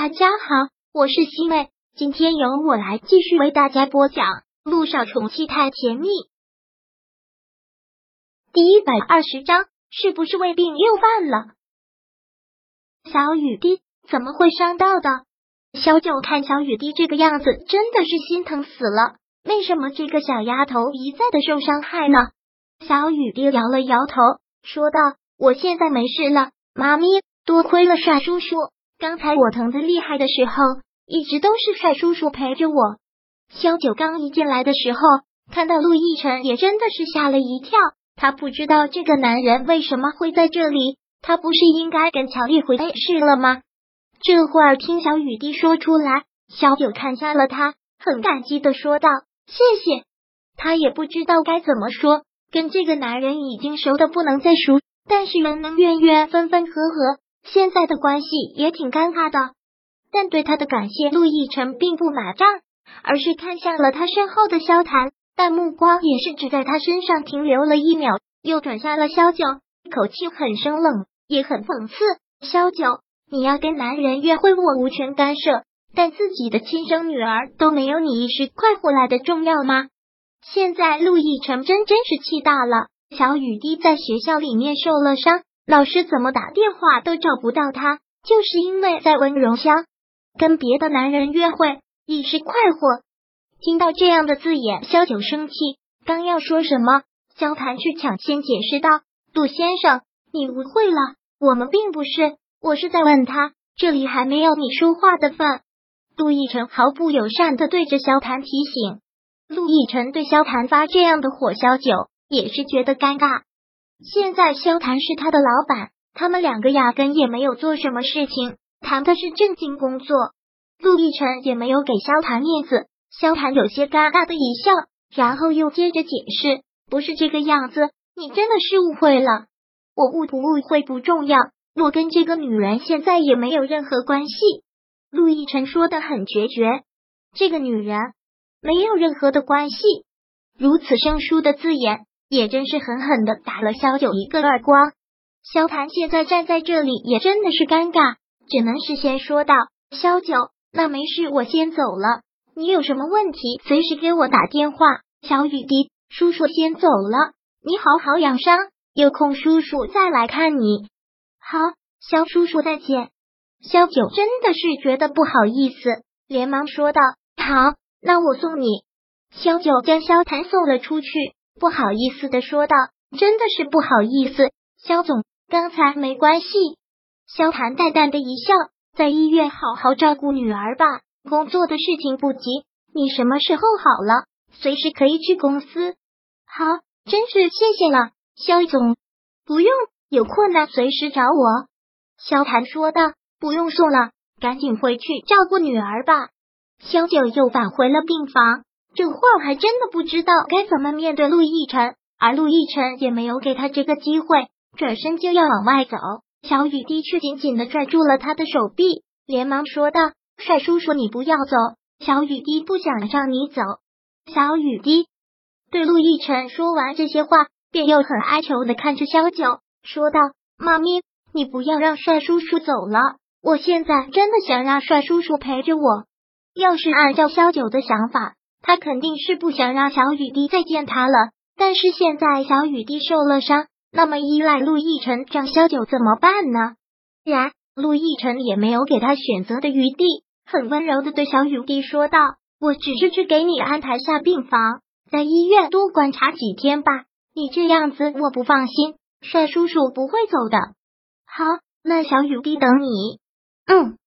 大家好，我是西妹，今天由我来继续为大家播讲《路上宠妻太甜蜜》第一百二十章，是不是胃病又犯了？小雨滴怎么会伤到的？小九看小雨滴这个样子，真的是心疼死了。为什么这个小丫头一再的受伤害呢？小雨滴摇了摇头，说道：“我现在没事了，妈咪，多亏了帅叔叔。”刚才我疼的厉害的时候，一直都是帅叔叔陪着我。萧九刚一进来的时候，看到陆亦辰，也真的是吓了一跳。他不知道这个男人为什么会在这里，他不是应该跟乔丽回 A 市了吗？这会儿听小雨滴说出来，萧九看向了他，很感激的说道：“谢谢。”他也不知道该怎么说，跟这个男人已经熟的不能再熟，但是人能怨怨，分分合合。现在的关系也挺尴尬的，但对他的感谢，陆亦辰并不买账，而是看向了他身后的萧谈，但目光也是只在他身上停留了一秒，又转向了萧九，口气很生冷，也很讽刺。萧九，你要跟男人约会，我无权干涉，但自己的亲生女儿都没有你一时快活来的重要吗？现在陆亦辰真真是气大了，小雨滴在学校里面受了伤。老师怎么打电话都找不到他，就是因为在温柔乡跟别的男人约会，一时快活。听到这样的字眼，萧九生气，刚要说什么，萧谭却抢先解释道：“杜先生，你误会了，我们并不是，我是在问他，这里还没有你说话的份。”陆亦辰毫不友善的对着萧谭提醒。陆亦辰对萧谭发这样的火，萧九也是觉得尴尬。现在萧谭是他的老板，他们两个压根也没有做什么事情，谈的是正经工作。陆亦辰也没有给萧谭面子，萧谭有些尴尬的一笑，然后又接着解释：“不是这个样子，你真的是误会了。我误不误会不重要，我跟这个女人现在也没有任何关系。”陆亦辰说的很决绝，这个女人没有任何的关系，如此生疏的字眼。也真是狠狠的打了萧九一个耳光。萧谭现在站在这里也真的是尴尬，只能是先说道：“萧九，那没事，我先走了。你有什么问题，随时给我打电话。”小雨滴，叔叔先走了，你好好养伤，有空叔叔再来看你。好，萧叔叔再见。萧九真的是觉得不好意思，连忙说道：“好，那我送你。”萧九将萧谭送了出去。不好意思的说道：“真的是不好意思，肖总，刚才没关系。”萧谭淡淡的一笑：“在医院好好照顾女儿吧，工作的事情不急，你什么时候好了，随时可以去公司。”好，真是谢谢了，肖总。不用，有困难随时找我。”萧谭说道：“不用送了，赶紧回去照顾女儿吧。”萧九又返回了病房。这话还真的不知道该怎么面对陆亦辰，而陆亦辰也没有给他这个机会，转身就要往外走。小雨滴却紧紧的拽住了他的手臂，连忙说道：“帅叔叔，你不要走，小雨滴不想让你走。”小雨滴对陆亦辰说完这些话，便又很哀求的看着萧九，说道：“妈咪，你不要让帅叔叔走了，我现在真的想让帅叔叔陪着我。要是按照萧九的想法。”他肯定是不想让小雨滴再见他了，但是现在小雨滴受了伤，那么依赖陆亦辰让萧九怎么办呢？然，陆亦辰也没有给他选择的余地，很温柔的对小雨滴说道：“我只是去给你安排下病房，在医院多观察几天吧。你这样子我不放心，帅叔叔不会走的。好，那小雨滴等你。”嗯，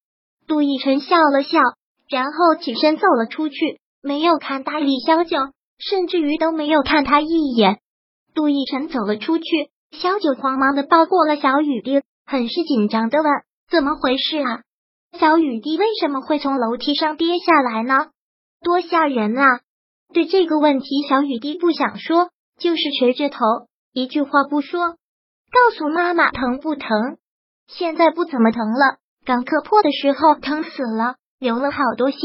陆亦辰笑了笑，然后起身走了出去。没有看大李小九，甚至于都没有看他一眼。杜奕晨走了出去，小九慌忙的抱过了小雨滴，很是紧张的问：“怎么回事啊？小雨滴为什么会从楼梯上跌下来呢？多吓人啊！”对这个问题，小雨滴不想说，就是垂着头，一句话不说。告诉妈妈疼不疼？现在不怎么疼了，刚磕破的时候疼死了，流了好多血。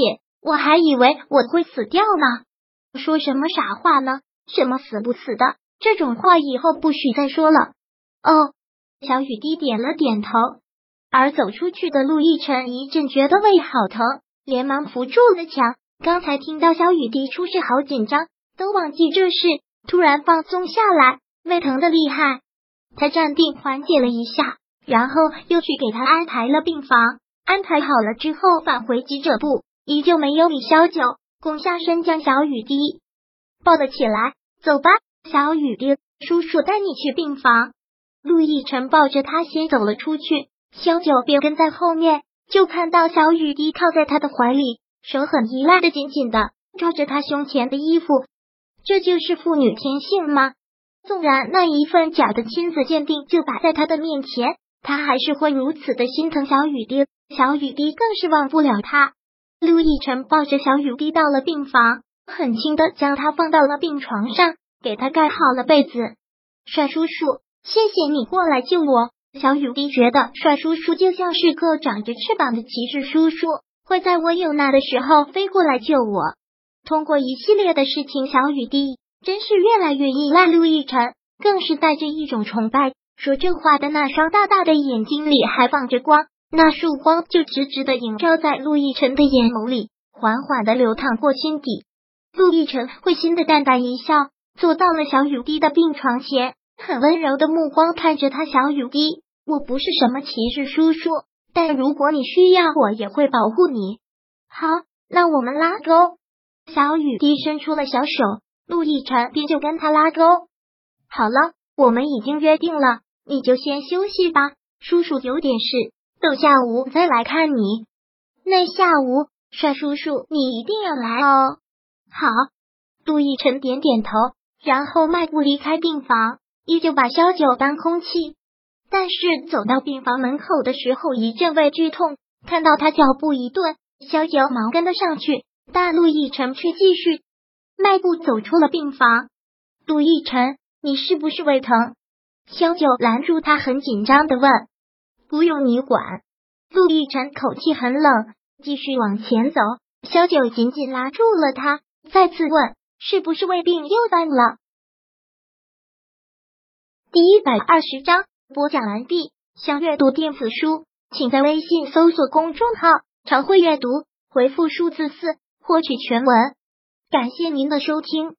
我还以为我会死掉呢，说什么傻话呢？什么死不死的这种话，以后不许再说了。哦，小雨滴点了点头。而走出去的陆亦辰一阵觉得胃好疼，连忙扶住了墙。刚才听到小雨滴出事，好紧张，都忘记这事，突然放松下来，胃疼的厉害。他站定缓解了一下，然后又去给他安排了病房。安排好了之后，返回急诊部，依旧没有李小九，拱下身将小雨滴抱了起来。走吧，小雨滴，叔叔带你去病房。陆亦辰抱着他先走了出去，小九便跟在后面，就看到小雨滴靠在他的怀里。手很依赖的紧紧的抓着他胸前的衣服，这就是父女天性吗？纵然那一份假的亲子鉴定就摆在他的面前，他还是会如此的心疼小雨滴。小雨滴更是忘不了他。陆亦辰抱着小雨滴到了病房，很轻的将他放到了病床上，给他盖好了被子。帅叔叔，谢谢你过来救我。小雨滴觉得帅叔叔就像是个长着翅膀的骑士叔叔。会在我有难的时候飞过来救我。通过一系列的事情，小雨滴真是越来越依赖陆亦辰，更是带着一种崇拜。说这话的那双大大的眼睛里还放着光，那束光就直直的映照在陆亦辰的眼眸里，缓缓的流淌过心底。陆亦辰会心的淡淡一笑，坐到了小雨滴的病床前，很温柔的目光看着他。小雨滴，我不是什么骑士叔叔。但如果你需要，我也会保护你。好，那我们拉钩。小雨滴伸出了小手，陆亦辰便就跟他拉钩。好了，我们已经约定了，你就先休息吧。叔叔有点事，等下午再来看你。那下午，帅叔叔你一定要来哦。好，杜奕辰点点头，然后迈步离开病房，依旧把萧九当空气。但是走到病房门口的时候，一阵胃剧痛。看到他脚步一顿，萧九忙跟了上去，但陆奕辰却继续迈步走出了病房。杜奕辰，你是不是胃疼？萧九拦住他，很紧张的问：“不用你管。”陆亦辰口气很冷，继续往前走。萧九紧紧拉住了他，再次问：“是不是胃病又犯了？”第一百二十章。播讲完毕。想阅读电子书，请在微信搜索公众号“常会阅读”，回复数字四获取全文。感谢您的收听。